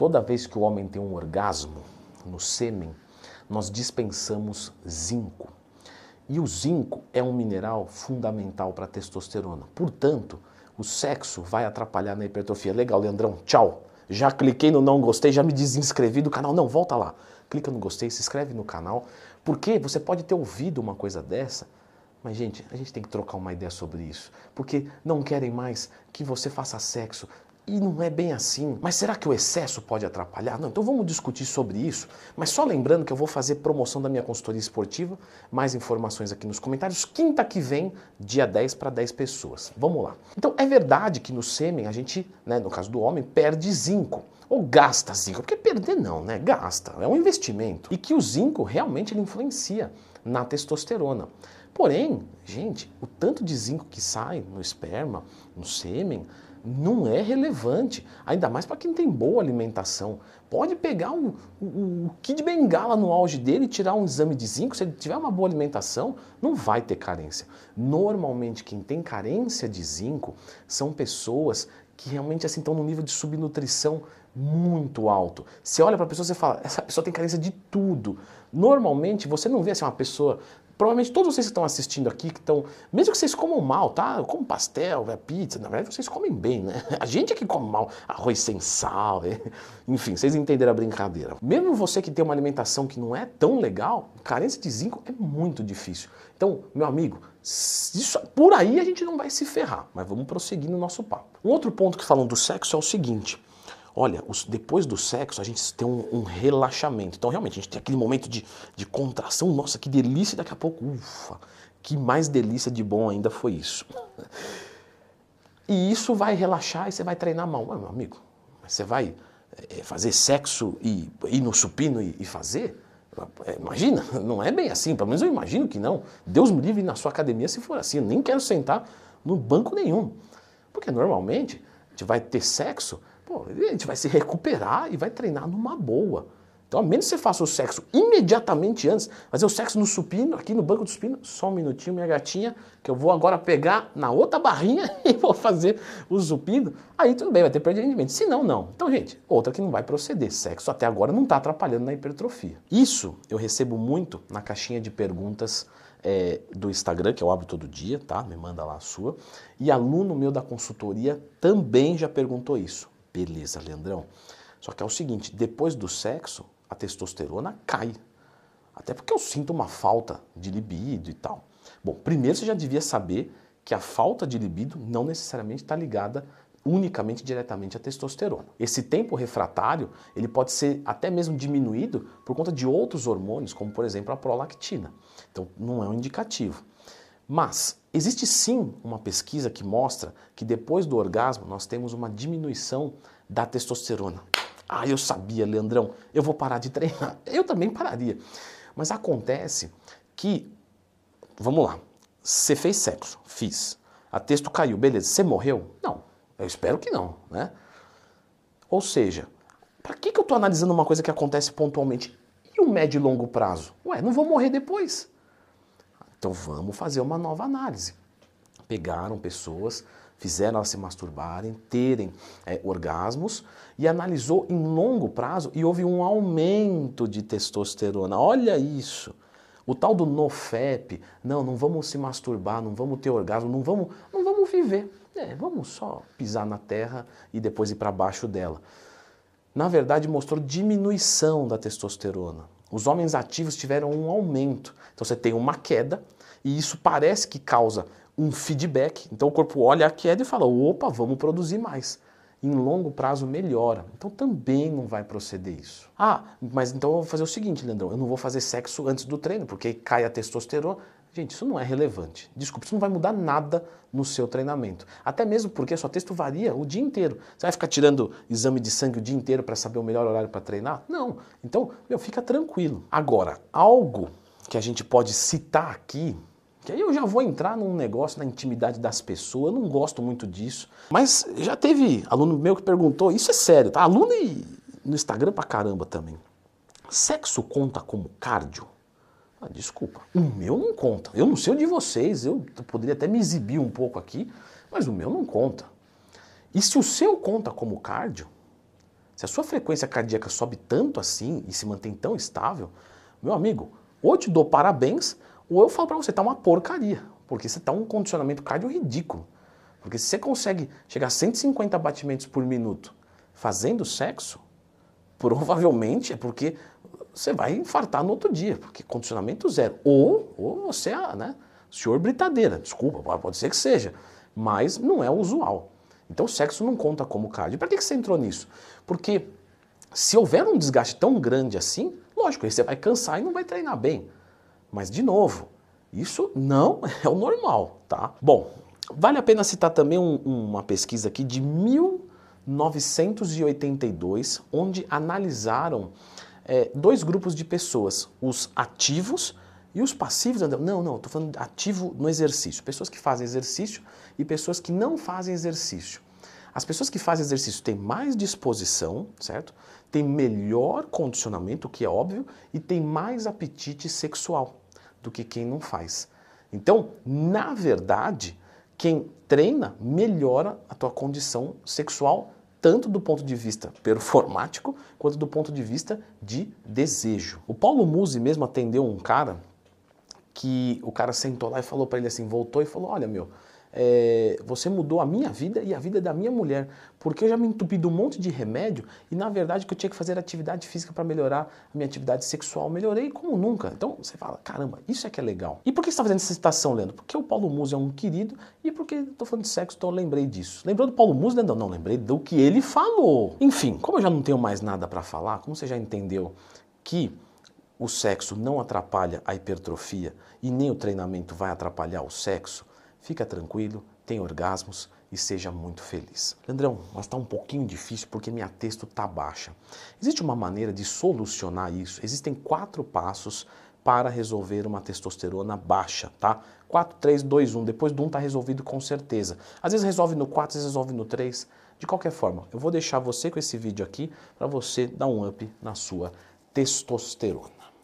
Toda vez que o homem tem um orgasmo no sêmen, nós dispensamos zinco. E o zinco é um mineral fundamental para a testosterona. Portanto, o sexo vai atrapalhar na hipertrofia. Legal, Leandrão, tchau. Já cliquei no não gostei, já me desinscrevi do canal. Não, volta lá. Clica no gostei, se inscreve no canal. Porque você pode ter ouvido uma coisa dessa, mas gente, a gente tem que trocar uma ideia sobre isso. Porque não querem mais que você faça sexo e não é bem assim. Mas será que o excesso pode atrapalhar? Não, então vamos discutir sobre isso. Mas só lembrando que eu vou fazer promoção da minha consultoria esportiva. Mais informações aqui nos comentários. Quinta que vem, dia 10 para 10 pessoas. Vamos lá. Então é verdade que no sêmen a gente, né, no caso do homem, perde zinco. Ou gasta zinco. Porque perder não, né? Gasta. É um investimento. E que o zinco realmente ele influencia na testosterona. Porém, gente, o tanto de zinco que sai no esperma, no sêmen, não é relevante, ainda mais para quem tem boa alimentação. Pode pegar o, o, o Kid Bengala no auge dele e tirar um exame de zinco, se ele tiver uma boa alimentação, não vai ter carência. Normalmente, quem tem carência de zinco são pessoas que realmente assim, estão num nível de subnutrição muito alto. Você olha para a pessoa e fala, essa pessoa tem carência de tudo. Normalmente, você não vê assim, uma pessoa Provavelmente todos vocês que estão assistindo aqui, que estão. Mesmo que vocês comam mal, tá? Como pastel, é pizza, na verdade vocês comem bem, né? A gente é que come mal, arroz sem sal, é... enfim, vocês entenderam a brincadeira. Mesmo você que tem uma alimentação que não é tão legal, carência de zinco é muito difícil. Então, meu amigo, isso, por aí a gente não vai se ferrar, mas vamos prosseguir no nosso papo. Um outro ponto que falam do sexo é o seguinte: Olha, os, depois do sexo a gente tem um, um, relaxamento. Então, realmente, a gente tem aquele momento de, de contração. Nossa, que delícia! Daqui a pouco, ufa, que mais delícia de bom ainda foi isso. E isso vai relaxar e você vai treinar mal. Mas, meu amigo, você vai é, fazer sexo e ir no supino e, e fazer? É, imagina, não é bem assim. Pelo menos eu imagino que não. Deus me livre na sua academia se for assim. Eu nem quero sentar no banco nenhum. Porque normalmente a gente vai ter sexo Pô, a gente vai se recuperar e vai treinar numa boa. Então, a menos que você faça o sexo imediatamente antes, fazer o sexo no supino, aqui no banco do supino, só um minutinho, minha gatinha, que eu vou agora pegar na outra barrinha e vou fazer o supino, aí tudo bem, vai ter perda de rendimento. Se não, não. Então, gente, outra que não vai proceder. Sexo até agora não está atrapalhando na hipertrofia. Isso eu recebo muito na caixinha de perguntas é, do Instagram, que eu abro todo dia, tá? Me manda lá a sua. E aluno meu da consultoria também já perguntou isso. Beleza, Leandrão. Só que é o seguinte, depois do sexo, a testosterona cai. Até porque eu sinto uma falta de libido e tal. Bom, primeiro você já devia saber que a falta de libido não necessariamente está ligada unicamente diretamente à testosterona. Esse tempo refratário, ele pode ser até mesmo diminuído por conta de outros hormônios, como por exemplo a prolactina. Então, não é um indicativo. Mas existe sim uma pesquisa que mostra que depois do orgasmo nós temos uma diminuição da testosterona. Ah, eu sabia, Leandrão, eu vou parar de treinar. Eu também pararia. Mas acontece que, vamos lá, você fez sexo, fiz. A texto caiu, beleza. Você morreu? Não, eu espero que não, né? Ou seja, para que, que eu estou analisando uma coisa que acontece pontualmente? E o médio e longo prazo? Ué, não vou morrer depois. Então vamos fazer uma nova análise. Pegaram pessoas, fizeram elas se masturbarem, terem é, orgasmos e analisou em longo prazo e houve um aumento de testosterona. Olha isso! O tal do NoFap, não, não vamos se masturbar, não vamos ter orgasmo, não vamos, não vamos viver. É, vamos só pisar na terra e depois ir para baixo dela. Na verdade, mostrou diminuição da testosterona. Os homens ativos tiveram um aumento. Então você tem uma queda e isso parece que causa um feedback. Então o corpo olha a queda e fala: opa, vamos produzir mais. Em longo prazo melhora. Então também não vai proceder isso. Ah, mas então eu vou fazer o seguinte, Leandrão: eu não vou fazer sexo antes do treino, porque cai a testosterona. Gente, isso não é relevante. Desculpe, isso não vai mudar nada no seu treinamento. Até mesmo porque sua texto varia o dia inteiro. Você vai ficar tirando exame de sangue o dia inteiro para saber o melhor horário para treinar? Não. Então, meu, fica tranquilo. Agora, algo que a gente pode citar aqui, que aí eu já vou entrar num negócio na intimidade das pessoas, eu não gosto muito disso. Mas já teve aluno meu que perguntou, isso é sério, tá? Aluno e no Instagram pra caramba também. Sexo conta como cardio? Ah, desculpa, o meu não conta. Eu não sei o de vocês, eu poderia até me exibir um pouco aqui, mas o meu não conta. E se o seu conta como cardio, Se a sua frequência cardíaca sobe tanto assim e se mantém tão estável, meu amigo, ou te dou parabéns, ou eu falo para você, tá uma porcaria, porque você tá um condicionamento cardio ridículo. Porque se você consegue chegar a 150 batimentos por minuto fazendo sexo, provavelmente é porque você vai infartar no outro dia, porque condicionamento zero. Ou, ou você é, né, senhor britadeira, desculpa, pode ser que seja, mas não é usual. Então o sexo não conta como cardio. Para que você entrou nisso? Porque se houver um desgaste tão grande assim, lógico, aí você vai cansar e não vai treinar bem. Mas, de novo, isso não é o normal, tá? Bom, vale a pena citar também um, uma pesquisa aqui de 1982, onde analisaram é, dois grupos de pessoas, os ativos e os passivos. Não, não, estou falando ativo no exercício. Pessoas que fazem exercício e pessoas que não fazem exercício. As pessoas que fazem exercício têm mais disposição, certo? Tem melhor condicionamento, o que é óbvio, e tem mais apetite sexual do que quem não faz. Então, na verdade, quem treina melhora a tua condição sexual, tanto do ponto de vista performático, quanto do ponto de vista de desejo. O Paulo Musi mesmo atendeu um cara que o cara sentou lá e falou para ele assim, voltou e falou: Olha, meu, é, você mudou a minha vida e a vida da minha mulher, porque eu já me entupi de um monte de remédio e na verdade que eu tinha que fazer atividade física para melhorar a minha atividade sexual, melhorei como nunca. Então você fala, caramba, isso é que é legal. E por que você está fazendo essa citação, Leandro? Porque o Paulo Musi é um querido e porque estou falando de sexo, então eu lembrei disso. Lembrou do Paulo Musi, Leandro? Não, lembrei do que ele falou. Enfim, como eu já não tenho mais nada para falar, como você já entendeu que o sexo não atrapalha a hipertrofia e nem o treinamento vai atrapalhar o sexo, fica tranquilo, tenha orgasmos e seja muito feliz. Leandrão, mas está um pouquinho difícil porque minha texto está baixa. Existe uma maneira de solucionar isso? Existem quatro passos para resolver uma testosterona baixa, tá? 4, 3, 2, 1. Depois do 1 está resolvido com certeza. Às vezes resolve no 4, às vezes resolve no 3. De qualquer forma, eu vou deixar você com esse vídeo aqui para você dar um up na sua testosterona.